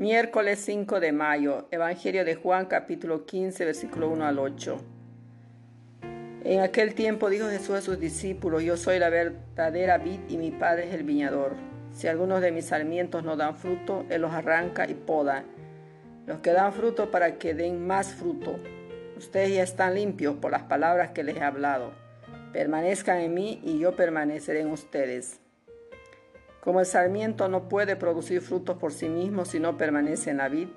Miércoles 5 de mayo, Evangelio de Juan capítulo 15, versículo 1 al 8. En aquel tiempo dijo Jesús a sus discípulos, yo soy la verdadera vid y mi Padre es el viñador. Si algunos de mis sarmientos no dan fruto, Él los arranca y poda. Los que dan fruto para que den más fruto. Ustedes ya están limpios por las palabras que les he hablado. Permanezcan en mí y yo permaneceré en ustedes. Como el sarmiento no puede producir frutos por sí mismo si no permanece en la vid,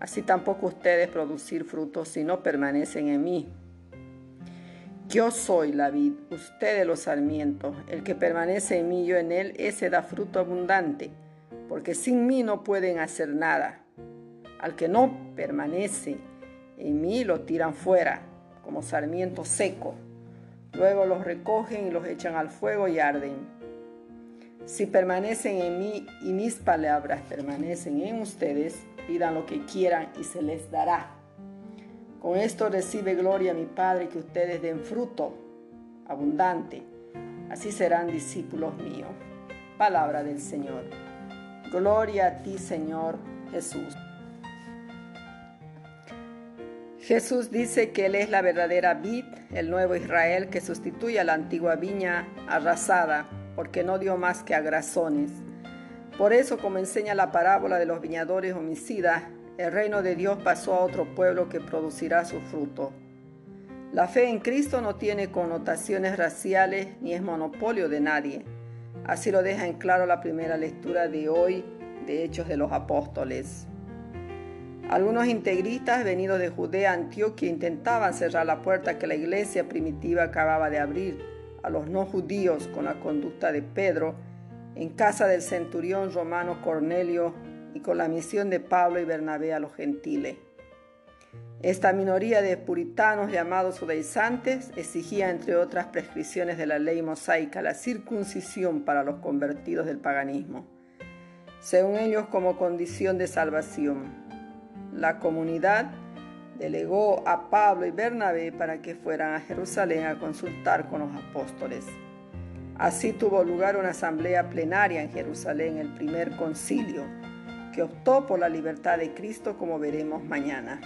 así tampoco ustedes producir frutos si no permanecen en mí. Yo soy la vid, ustedes los sarmientos. El que permanece en mí, yo en él, ese da fruto abundante, porque sin mí no pueden hacer nada. Al que no permanece en mí, lo tiran fuera, como sarmiento seco. Luego los recogen y los echan al fuego y arden. Si permanecen en mí y mis palabras permanecen en ustedes, pidan lo que quieran y se les dará. Con esto recibe gloria mi Padre que ustedes den fruto abundante. Así serán discípulos míos. Palabra del Señor. Gloria a ti, Señor Jesús. Jesús dice que Él es la verdadera vid, el nuevo Israel que sustituye a la antigua viña arrasada porque no dio más que a grasones. Por eso, como enseña la parábola de los viñadores homicidas, el reino de Dios pasó a otro pueblo que producirá su fruto. La fe en Cristo no tiene connotaciones raciales ni es monopolio de nadie. Así lo deja en claro la primera lectura de hoy de Hechos de los Apóstoles. Algunos integristas venidos de Judea Antioquia intentaban cerrar la puerta que la iglesia primitiva acababa de abrir a los no judíos con la conducta de Pedro en casa del centurión romano Cornelio y con la misión de Pablo y Bernabé a los gentiles. Esta minoría de puritanos llamados judaizantes exigía, entre otras prescripciones de la ley mosaica, la circuncisión para los convertidos del paganismo, según ellos como condición de salvación. La comunidad delegó a Pablo y Bernabé para que fueran a Jerusalén a consultar con los apóstoles. Así tuvo lugar una asamblea plenaria en Jerusalén, el primer concilio, que optó por la libertad de Cristo como veremos mañana.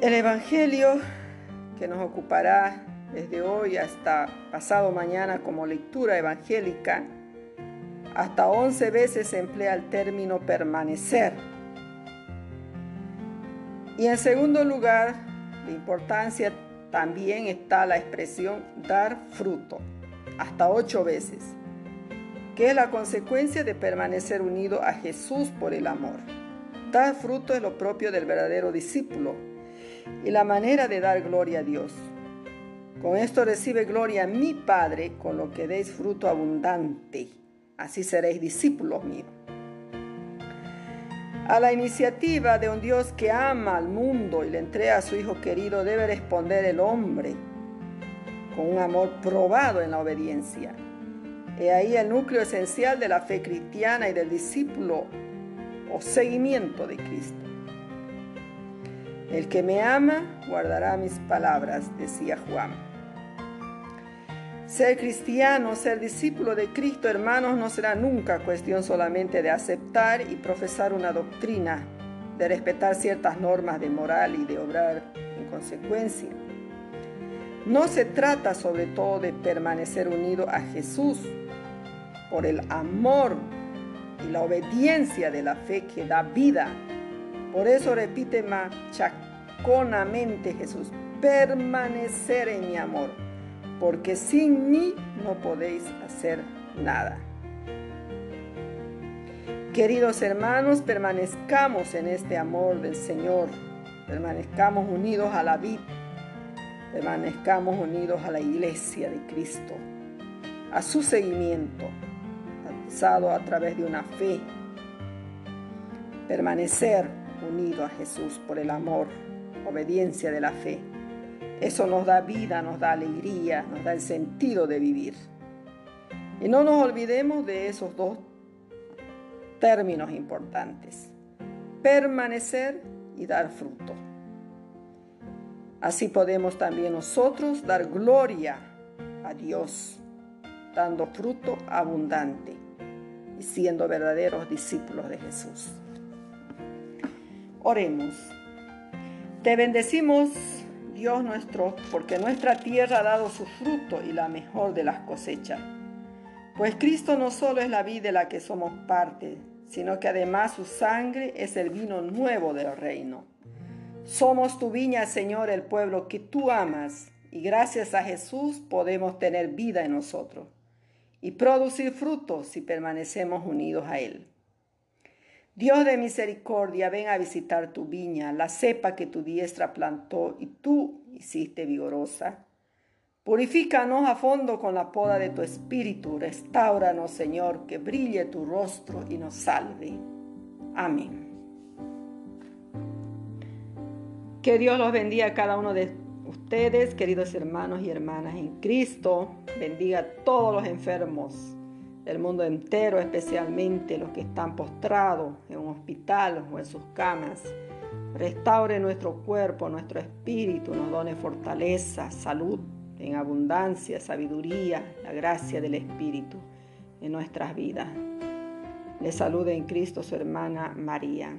El Evangelio que nos ocupará desde hoy hasta pasado mañana como lectura evangélica, hasta 11 veces emplea el término permanecer y en segundo lugar, de importancia también está la expresión dar fruto, hasta ocho veces, que es la consecuencia de permanecer unido a Jesús por el amor. Dar fruto es lo propio del verdadero discípulo y la manera de dar gloria a Dios. Con esto recibe gloria mi Padre, con lo que deis fruto abundante. Así seréis discípulos míos. A la iniciativa de un Dios que ama al mundo y le entrega a su Hijo querido debe responder el hombre con un amor probado en la obediencia. He ahí el núcleo esencial de la fe cristiana y del discípulo o seguimiento de Cristo. El que me ama guardará mis palabras, decía Juan. Ser cristiano, ser discípulo de Cristo, hermanos, no será nunca cuestión solamente de aceptar y profesar una doctrina, de respetar ciertas normas de moral y de obrar en consecuencia. No se trata sobre todo de permanecer unido a Jesús por el amor y la obediencia de la fe que da vida. Por eso repite machaconamente Jesús, permanecer en mi amor porque sin mí no podéis hacer nada. Queridos hermanos, permanezcamos en este amor del Señor, permanezcamos unidos a la vida, permanezcamos unidos a la iglesia de Cristo, a su seguimiento, alzado a través de una fe, permanecer unido a Jesús por el amor, obediencia de la fe. Eso nos da vida, nos da alegría, nos da el sentido de vivir. Y no nos olvidemos de esos dos términos importantes. Permanecer y dar fruto. Así podemos también nosotros dar gloria a Dios, dando fruto abundante. Y siendo verdaderos discípulos de Jesús. Oremos. Te bendecimos, Dios nuestro, porque nuestra tierra ha dado su fruto y la mejor de las cosechas. Pues Cristo no solo es la vida de la que somos parte, sino que además su sangre es el vino nuevo del reino. Somos tu viña, Señor, el pueblo que tú amas, y gracias a Jesús podemos tener vida en nosotros y producir frutos si permanecemos unidos a Él. Dios de misericordia, ven a visitar tu viña, la cepa que tu diestra plantó y tú hiciste vigorosa. Purifícanos a fondo con la poda de tu espíritu, restauranos, Señor, que brille tu rostro y nos salve. Amén. Que Dios los bendiga a cada uno de ustedes, queridos hermanos y hermanas en Cristo. Bendiga a todos los enfermos del mundo entero, especialmente los que están postrados en un hospital o en sus camas. Restaure nuestro cuerpo, nuestro espíritu, nos done fortaleza, salud en abundancia, sabiduría, la gracia del Espíritu en nuestras vidas. Le saluda en Cristo su hermana María.